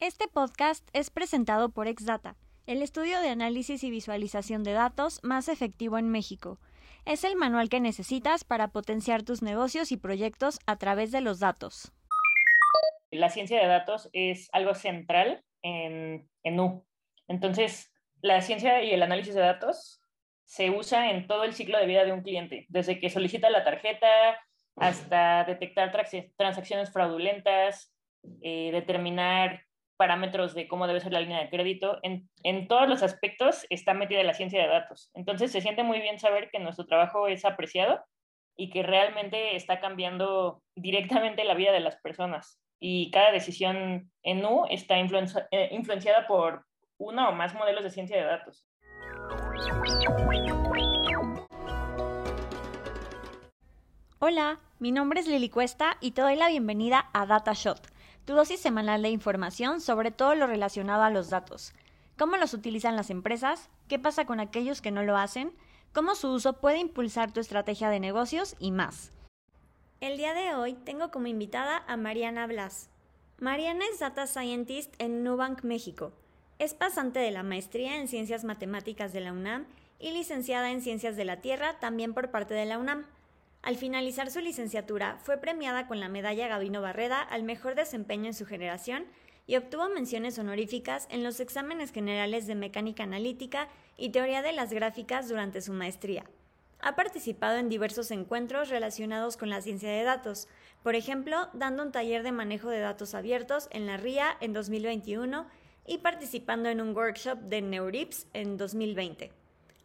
Este podcast es presentado por Exdata, el estudio de análisis y visualización de datos más efectivo en México. Es el manual que necesitas para potenciar tus negocios y proyectos a través de los datos. La ciencia de datos es algo central en, en U. Entonces, la ciencia y el análisis de datos se usa en todo el ciclo de vida de un cliente, desde que solicita la tarjeta hasta detectar transacciones fraudulentas, eh, determinar parámetros de cómo debe ser la línea de crédito. En, en, todos los aspectos está metida la ciencia de datos. Entonces se siente muy bien saber que nuestro trabajo es apreciado y que realmente está cambiando directamente la vida de las personas. Y cada decisión en U está eh, influenciada por uno o más modelos de ciencia de datos. Hola, mi nombre es Lili Cuesta y te doy la bienvenida a DataShot tu dosis semanal de información sobre todo lo relacionado a los datos. ¿Cómo los utilizan las empresas? ¿Qué pasa con aquellos que no lo hacen? ¿Cómo su uso puede impulsar tu estrategia de negocios? Y más. El día de hoy tengo como invitada a Mariana Blas. Mariana es Data Scientist en Nubank, México. Es pasante de la maestría en Ciencias Matemáticas de la UNAM y licenciada en Ciencias de la Tierra también por parte de la UNAM. Al finalizar su licenciatura, fue premiada con la medalla Gabino Barreda al mejor desempeño en su generación y obtuvo menciones honoríficas en los exámenes generales de mecánica analítica y teoría de las gráficas durante su maestría. Ha participado en diversos encuentros relacionados con la ciencia de datos, por ejemplo, dando un taller de manejo de datos abiertos en la RIA en 2021 y participando en un workshop de Neurips en 2020.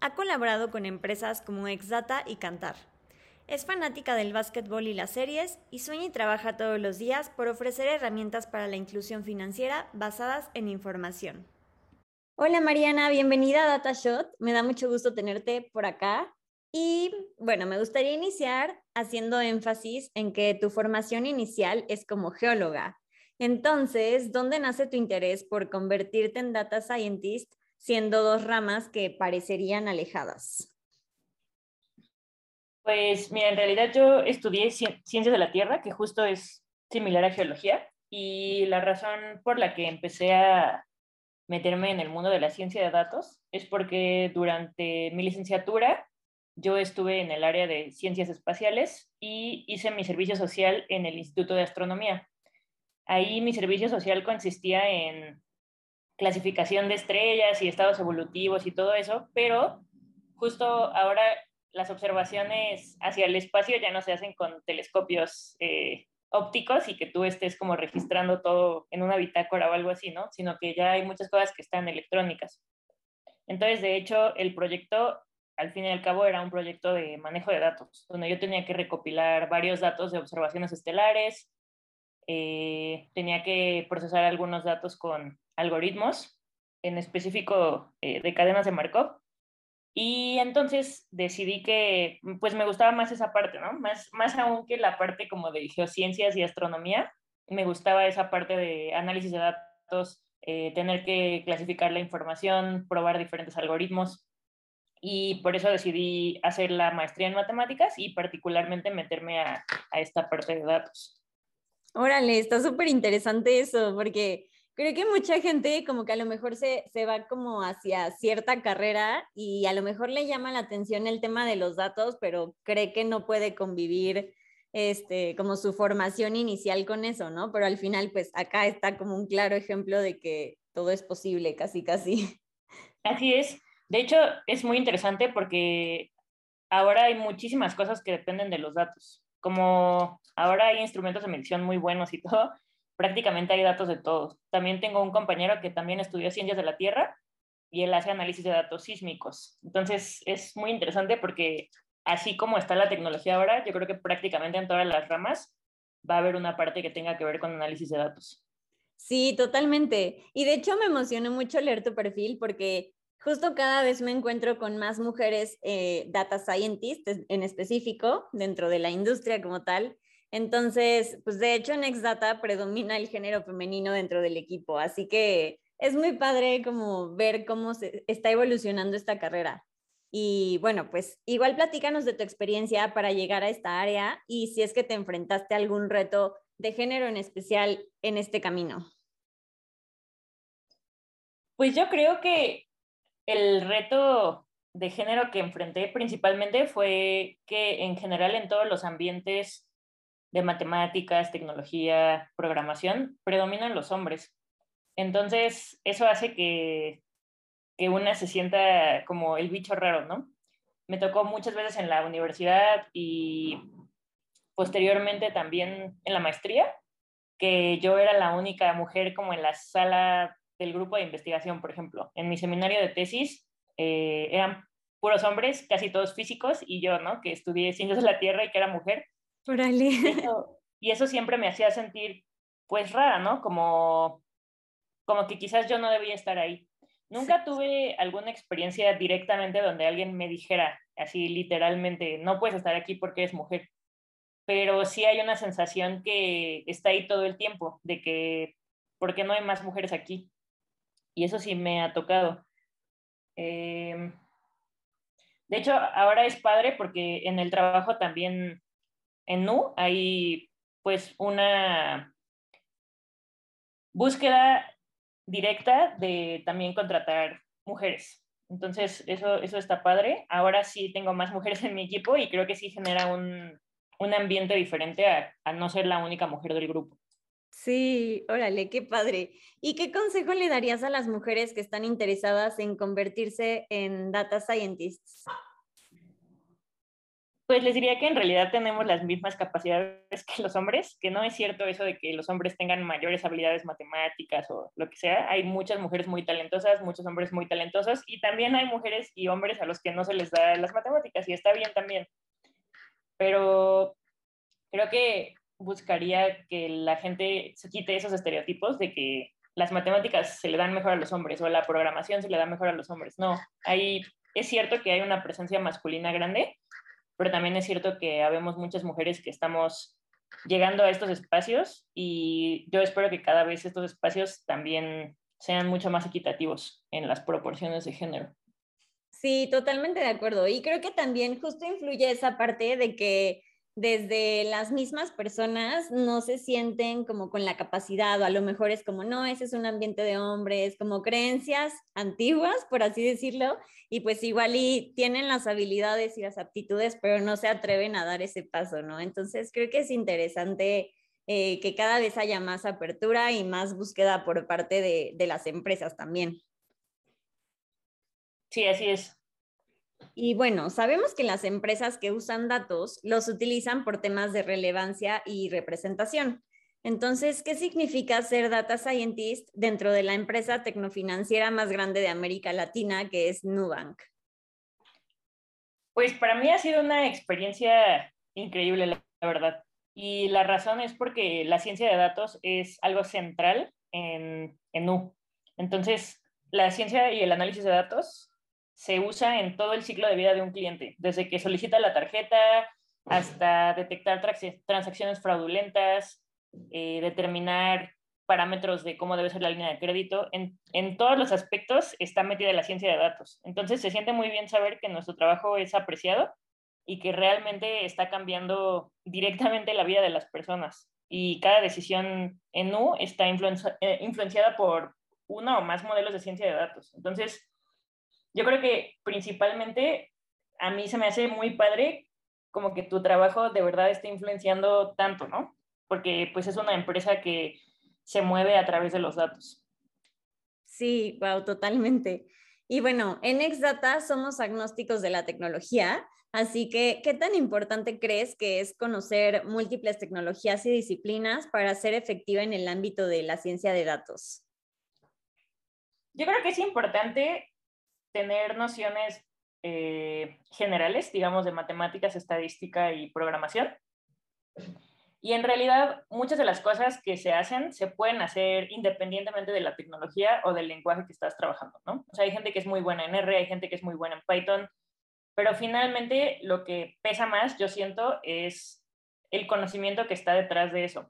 Ha colaborado con empresas como Exdata y Cantar. Es fanática del básquetbol y las series y sueña y trabaja todos los días por ofrecer herramientas para la inclusión financiera basadas en información. Hola Mariana, bienvenida a DataShot. Me da mucho gusto tenerte por acá. Y bueno, me gustaría iniciar haciendo énfasis en que tu formación inicial es como geóloga. Entonces, ¿dónde nace tu interés por convertirte en data scientist siendo dos ramas que parecerían alejadas? Pues mira, en realidad yo estudié ciencias de la Tierra, que justo es similar a geología, y la razón por la que empecé a meterme en el mundo de la ciencia de datos es porque durante mi licenciatura yo estuve en el área de ciencias espaciales y hice mi servicio social en el Instituto de Astronomía. Ahí mi servicio social consistía en clasificación de estrellas y estados evolutivos y todo eso, pero justo ahora las observaciones hacia el espacio ya no se hacen con telescopios eh, ópticos y que tú estés como registrando todo en una bitácora o algo así, ¿no? Sino que ya hay muchas cosas que están electrónicas. Entonces, de hecho, el proyecto, al fin y al cabo, era un proyecto de manejo de datos, donde yo tenía que recopilar varios datos de observaciones estelares, eh, tenía que procesar algunos datos con algoritmos, en específico eh, de cadenas de Markov, y entonces decidí que pues me gustaba más esa parte, ¿no? Más, más aún que la parte como de geociencias y astronomía, me gustaba esa parte de análisis de datos, eh, tener que clasificar la información, probar diferentes algoritmos. Y por eso decidí hacer la maestría en matemáticas y particularmente meterme a, a esta parte de datos. Órale, está súper interesante eso, porque creo que mucha gente como que a lo mejor se, se, va como hacia cierta carrera y a lo mejor le llama la atención el tema de los datos, pero cree que no puede convivir este, como su formación inicial con eso, ¿no? Pero al final, pues acá está como un claro ejemplo de que todo es posible, casi, casi. Así es. De hecho, es muy interesante porque ahora hay muchísimas cosas que dependen de los datos. Como ahora hay instrumentos de medición muy buenos y todo, prácticamente hay datos de todos. También tengo un compañero que también estudió ciencias de la Tierra y él hace análisis de datos sísmicos. Entonces es muy interesante porque así como está la tecnología ahora, yo creo que prácticamente en todas las ramas va a haber una parte que tenga que ver con análisis de datos. Sí, totalmente. Y de hecho me emocionó mucho leer tu perfil porque justo cada vez me encuentro con más mujeres eh, data scientists en específico dentro de la industria como tal entonces, pues de hecho en Exdata predomina el género femenino dentro del equipo, así que es muy padre como ver cómo se está evolucionando esta carrera. Y bueno, pues igual platícanos de tu experiencia para llegar a esta área y si es que te enfrentaste a algún reto de género en especial en este camino. Pues yo creo que el reto de género que enfrenté principalmente fue que en general en todos los ambientes de matemáticas, tecnología, programación, predominan los hombres. Entonces, eso hace que, que una se sienta como el bicho raro, ¿no? Me tocó muchas veces en la universidad y posteriormente también en la maestría, que yo era la única mujer como en la sala del grupo de investigación, por ejemplo. En mi seminario de tesis eh, eran puros hombres, casi todos físicos, y yo, ¿no? Que estudié ciencias de la Tierra y que era mujer. Órale. Y eso, y eso siempre me hacía sentir, pues, rara, ¿no? Como, como que quizás yo no debía estar ahí. Nunca tuve alguna experiencia directamente donde alguien me dijera, así literalmente, no puedes estar aquí porque es mujer. Pero sí hay una sensación que está ahí todo el tiempo, de que, ¿por qué no hay más mujeres aquí? Y eso sí me ha tocado. Em, de hecho, ahora es padre porque en el trabajo también en NU hay pues una búsqueda directa de también contratar mujeres. Entonces, eso, eso está padre. Ahora sí tengo más mujeres en mi equipo y creo que sí genera un, un ambiente diferente a, no ser la única mujer del grupo. Sí, órale, qué padre. ¿Y qué consejo le darías a las mujeres que están interesadas en convertirse en data scientists? Pues les diría que en realidad tenemos las mismas capacidades que los hombres, que no es cierto eso de que los hombres tengan mayores habilidades matemáticas o lo que sea. Hay muchas mujeres muy talentosas, muchos hombres muy talentosos y también hay mujeres y hombres a los que no se les da las matemáticas y está bien también. Pero creo que buscaría que la gente se quite esos estereotipos de que las matemáticas se le dan mejor a los hombres o la programación se le da mejor a los hombres. No, hay, es cierto que hay una presencia masculina grande, pero también es cierto que habemos muchas mujeres que estamos llegando a estos espacios y yo espero que cada vez estos espacios también sean mucho más equitativos en las proporciones de género. Sí, totalmente de acuerdo. Y creo que también justo influye esa parte de que desde las mismas personas no se sienten como con la capacidad o a lo mejor es como, no, ese es un ambiente de hombres, como creencias antiguas, por así decirlo, y pues igual y tienen las habilidades y las aptitudes, pero no se atreven a dar ese paso, ¿no? Entonces creo que es interesante eh, que cada vez haya más apertura y más búsqueda por parte de, de las empresas también. Sí, así es. Y bueno, sabemos que las empresas que usan datos los utilizan por temas de relevancia y representación. Entonces, ¿qué significa ser data scientist dentro de la empresa tecnofinanciera más grande de América Latina, que es Nubank? Pues para mí ha sido una experiencia increíble, la verdad. Y la razón es porque la ciencia de datos es algo central en, en Nu. Entonces, la ciencia y el análisis de datos se usa en todo el ciclo de vida de un cliente, desde que solicita la tarjeta hasta detectar transacciones fraudulentas, eh, determinar parámetros de cómo debe ser la línea de crédito. En, en, todos los aspectos está metida la ciencia de datos. Entonces se siente muy bien saber que nuestro trabajo es apreciado y que realmente está cambiando directamente la vida de las personas. Y cada decisión en Nu está eh, influenciada por uno o más modelos de ciencia de datos. Entonces, yo creo que principalmente a mí se me hace muy padre como que tu trabajo de verdad esté influenciando tanto, ¿no? Porque pues es una empresa que se mueve a través de los datos. Sí, wow, totalmente. Y bueno, en Exdata somos agnósticos de la tecnología, así que ¿qué tan importante crees que es conocer múltiples tecnologías y disciplinas para ser efectiva en el ámbito de la ciencia de datos? Yo creo que es importante tener nociones eh, generales, digamos, de matemáticas, estadística y programación. Y en realidad muchas de las cosas que se hacen se pueden hacer independientemente de la tecnología o del lenguaje que estás trabajando, ¿no? O sea, hay gente que es muy buena en R, hay gente que es muy buena en Python, pero finalmente lo que pesa más, yo siento, es el conocimiento que está detrás de eso.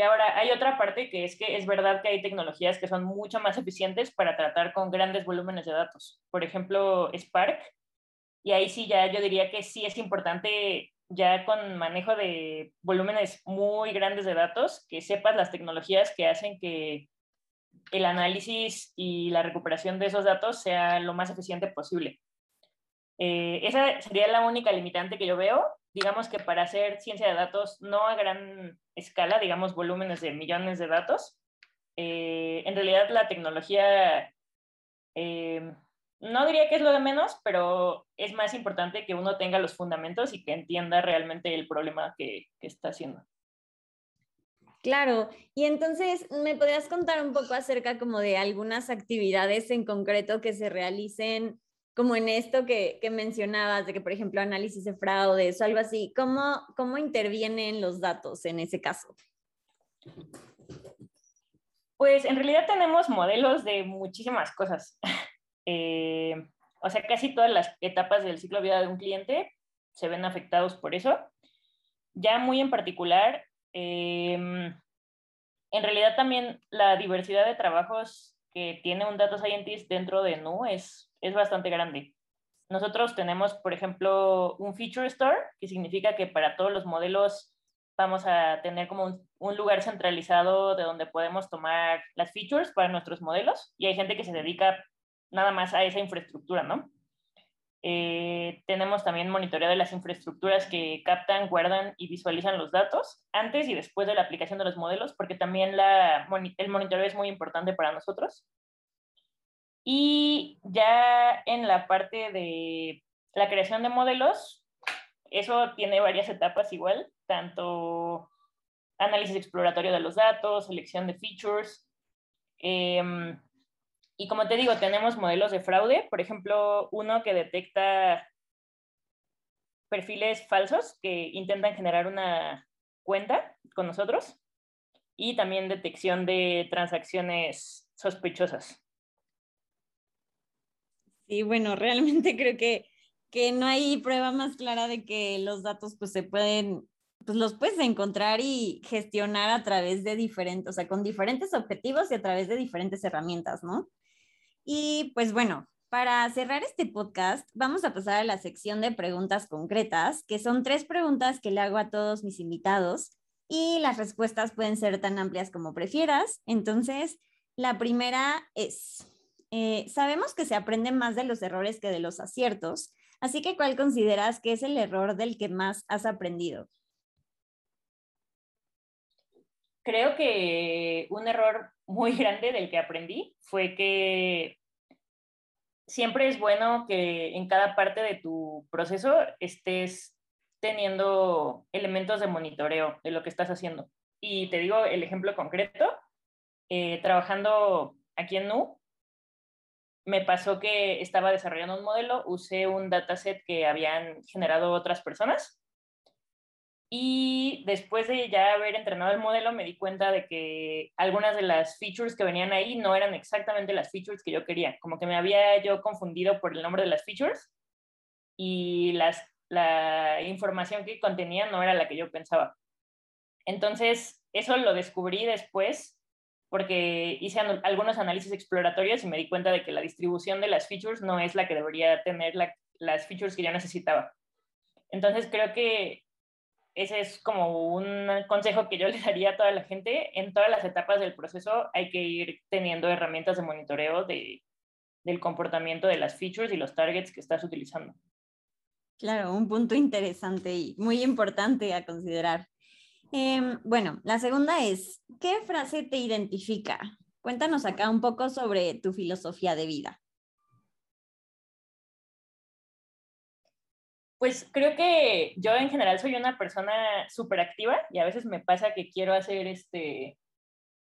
Que ahora hay otra parte que es que es verdad que hay tecnologías que son mucho más eficientes para tratar con grandes volúmenes de datos. Por ejemplo, Spark. Y ahí sí ya yo diría que sí es importante ya con manejo de volúmenes muy grandes de datos, que sepas las tecnologías que hacen que, el análisis y la recuperación de esos datos sea lo más eficiente posible. Eh, esa sería la única limitante que yo veo. Digamos que para hacer ciencia de datos, no a gran escala, digamos volúmenes de millones de datos, eh, en realidad la tecnología, eh, no diría que es lo de menos, pero es más importante que uno tenga los fundamentos y que entienda realmente el problema que, que está haciendo. Claro, y entonces, ¿me podrías contar un poco acerca como de algunas actividades en concreto que se realicen como en esto que, que mencionabas, de que, por ejemplo, análisis de fraudes o algo así? ¿Cómo, ¿Cómo intervienen los datos en ese caso? Pues en realidad tenemos modelos de muchísimas cosas. Eh, o sea, casi todas las etapas del ciclo de vida de un cliente se ven afectados por eso. Ya muy en particular, Em, en realidad también la diversidad de trabajos que tiene un data scientist dentro de NU es, es bastante grande. Nosotros tenemos, por ejemplo, un feature store, que significa que para todos los modelos vamos a tener como un, un, lugar centralizado de donde podemos tomar las features para nuestros modelos y hay gente que se dedica nada más a esa infraestructura, ¿no? Eh, tenemos también monitoreo de las infraestructuras que captan, guardan y visualizan los datos antes y después de la aplicación de los modelos, porque también la, el monitoreo es muy importante para nosotros. Y ya en la parte de la creación de modelos, eso tiene varias etapas igual, tanto análisis exploratorio de los datos, selección de features, eh, y como te digo, tenemos modelos de fraude, por ejemplo, uno que detecta perfiles falsos que intentan generar una cuenta con nosotros y también detección de transacciones sospechosas. Sí, bueno, realmente creo que, que no hay prueba más clara de que los datos pues se pueden, pues los puedes encontrar y gestionar a través de diferentes, o sea, con diferentes objetivos y a través de diferentes herramientas, ¿no? Y pues bueno, para cerrar este podcast, vamos a pasar a la sección de preguntas concretas, que son tres preguntas que le hago a todos mis invitados y las respuestas pueden ser tan amplias como prefieras. Entonces, la primera es, eh, sabemos que se aprende más de los errores que de los aciertos, así que ¿cuál consideras que es el error del que más has aprendido? Creo que un error muy grande del que aprendí fue que siempre es bueno que en cada parte de tu proceso estés teniendo elementos de monitoreo de lo que estás haciendo. Y te digo el ejemplo concreto, eh, trabajando aquí en NU, me pasó que estaba desarrollando un modelo, usé un dataset que habían generado otras personas y después de ya haber entrenado el modelo, me di cuenta de que algunas de las features que venían ahí no eran exactamente las features que yo quería. Como que me había yo confundido por el nombre de las features y las, la información que contenía no era la que yo pensaba. Entonces, eso lo descubrí después porque hice algunos análisis exploratorios y me di cuenta de que la distribución de las features no es la que debería tener las features que yo necesitaba. Entonces, creo que ese es como un consejo que yo le daría a toda la gente. En todas las etapas del proceso hay que ir teniendo herramientas de monitoreo de, del comportamiento de las features y los targets que estás utilizando. Claro, un punto interesante y muy importante a considerar. Em, bueno, la segunda es, ¿qué frase te identifica? Cuéntanos acá un poco sobre tu filosofía de vida. Pues creo que yo en general soy una persona súper activa y a veces me pasa que quiero hacer este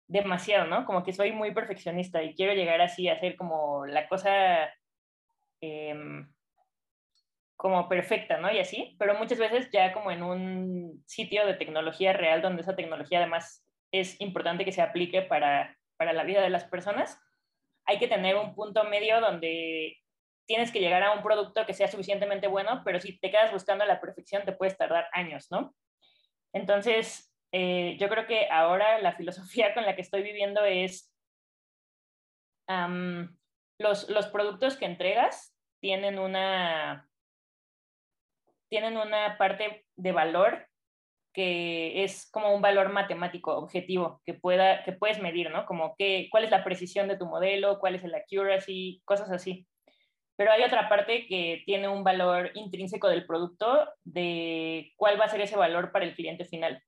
demasiado, ¿no? Como que soy muy perfeccionista y quiero llegar así a hacer como la cosa em, como perfecta, ¿no? Y así, pero muchas veces ya como en un sitio de tecnología real donde esa tecnología además es importante que se aplique para, para la vida de las personas, hay que tener un punto medio donde tienes que llegar a un producto que sea suficientemente bueno, pero si te quedas buscando la perfección te puedes tardar años, ¿no? Entonces, eh, yo creo que ahora la filosofía con la que estoy viviendo es los, los productos que entregas tienen una, tienen una parte de valor que es como un valor matemático objetivo que, pueda, que puedes medir, ¿no? Como que, cuál es la precisión de tu modelo, cuál es el accuracy, cosas así. Pero hay otra parte que tiene un valor intrínseco del producto de cuál va a ser ese valor para el cliente final.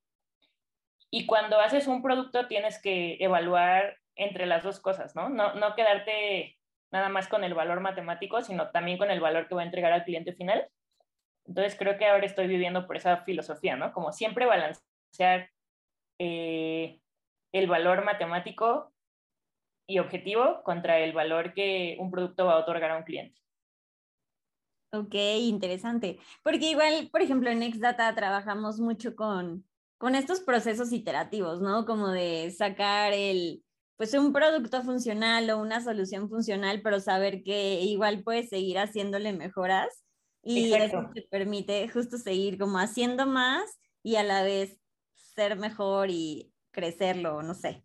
Y cuando haces un producto tienes que evaluar entre las dos cosas, ¿no? No, no quedarte nada más con el valor matemático, sino también con el valor que va a entregar al cliente final. Entonces creo que ahora estoy viviendo por esa filosofía, ¿no? Como siempre balancear eh, el valor matemático y objetivo contra el valor que un producto va a otorgar a un cliente. Ok, interesante. Porque igual, por ejemplo, en Xdata trabajamos mucho con, con estos procesos iterativos, ¿no? Como de sacar el, pues un producto funcional o una solución funcional, pero saber que igual puedes seguir haciéndole mejoras y eso te permite justo seguir como haciendo más y a la vez ser mejor y crecerlo, no sé.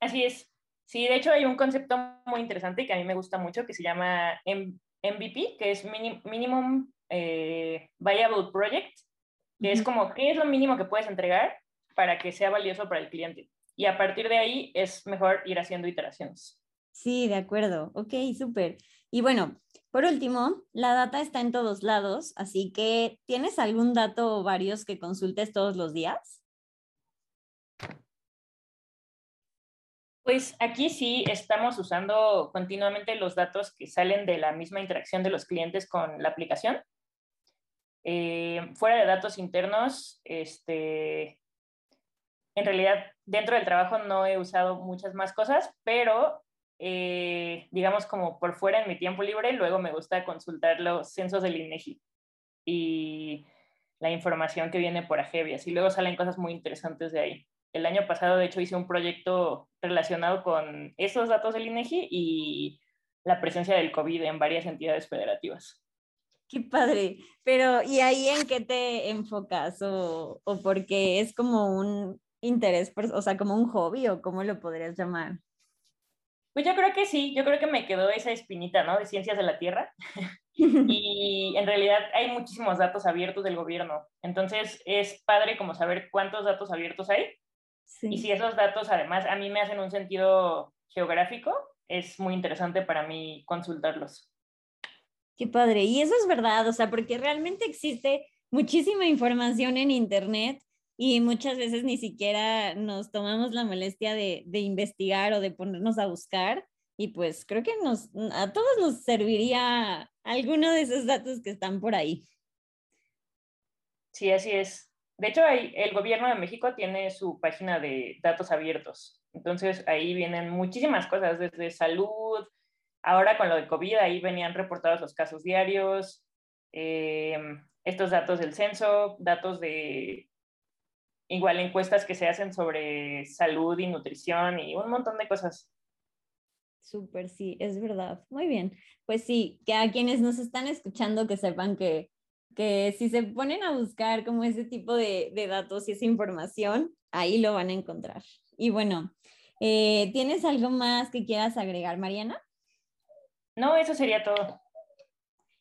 Así es. Sí, de hecho hay un concepto muy interesante que a mí me gusta mucho que se llama MVP, que es Minimum eh, Viable Project, que es como qué es lo mínimo que puedes entregar para que sea valioso para el cliente. Y a partir de ahí es mejor ir haciendo iteraciones. Sí, de acuerdo. Ok, súper. Y bueno, por último, la data está en todos lados, así que ¿tienes algún dato o varios que consultes todos los días? Pues aquí sí estamos usando continuamente los datos que salen de la misma interacción de los clientes con la aplicación. Eh, fuera de datos internos, este, en realidad dentro del trabajo no he usado muchas más cosas, pero eh, digamos, como por fuera en mi tiempo libre, luego me gusta consultar los censos del INEGI y la información que viene por Agevias. Y luego salen cosas muy interesantes de ahí. El año pasado, de hecho, hice un proyecto relacionado con esos datos del INEGI y la presencia del COVID en varias entidades federativas. Qué padre. Pero, ¿y ahí en qué te enfocas? ¿O, o porque es como un interés, o sea, como un hobby o cómo lo podrías llamar? Pues yo creo que sí, yo creo que me quedó esa espinita, ¿no? De ciencias de la Tierra. y en realidad hay muchísimos datos abiertos del gobierno. Entonces es padre como saber cuántos datos abiertos hay. Y si esos datos además a mí me hacen un sentido geográfico, es muy interesante para mí consultarlos. Qué padre. Y eso es verdad, o sea, porque realmente existe muchísima información en Internet y muchas veces ni siquiera nos tomamos la molestia de, investigar o de ponernos a buscar y pues creo que nos, a todos nos serviría alguno de esos datos que están por ahí. Sí, así es. De hecho, el gobierno de México tiene su página de datos abiertos. Entonces ahí vienen muchísimas cosas, desde salud, ahora con lo de COVID, ahí venían reportados los casos diarios, eh, estos datos del censo, datos de igual encuestas que se hacen sobre salud y nutrición y un montón de cosas. Súper, sí, es verdad. Muy bien. Pues sí, que a quienes nos están escuchando que sepan que, que si se ponen a buscar como ese tipo de, de datos y esa información, ahí lo van a encontrar. Y bueno, eh, ¿tienes algo más que quieras agregar, Mariana? No, eso sería todo.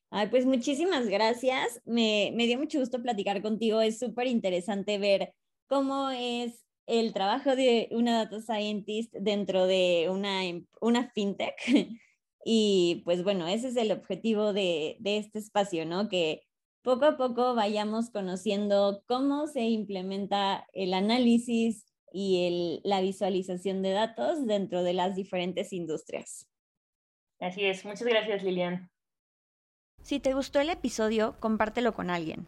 Ay, pues muchísimas gracias. Me, me dio mucho gusto platicar contigo. Es súper interesante ver cómo es el trabajo de una data scientist dentro de una, em, una fintech. Y pues bueno, ese es el objetivo de, de este espacio, ¿no? Que poco a poco vayamos conociendo cómo se implementa el análisis y el, la visualización de datos dentro de las diferentes industrias. Así es. Muchas gracias, Lilian. Si te gustó el episodio, compártelo con alguien.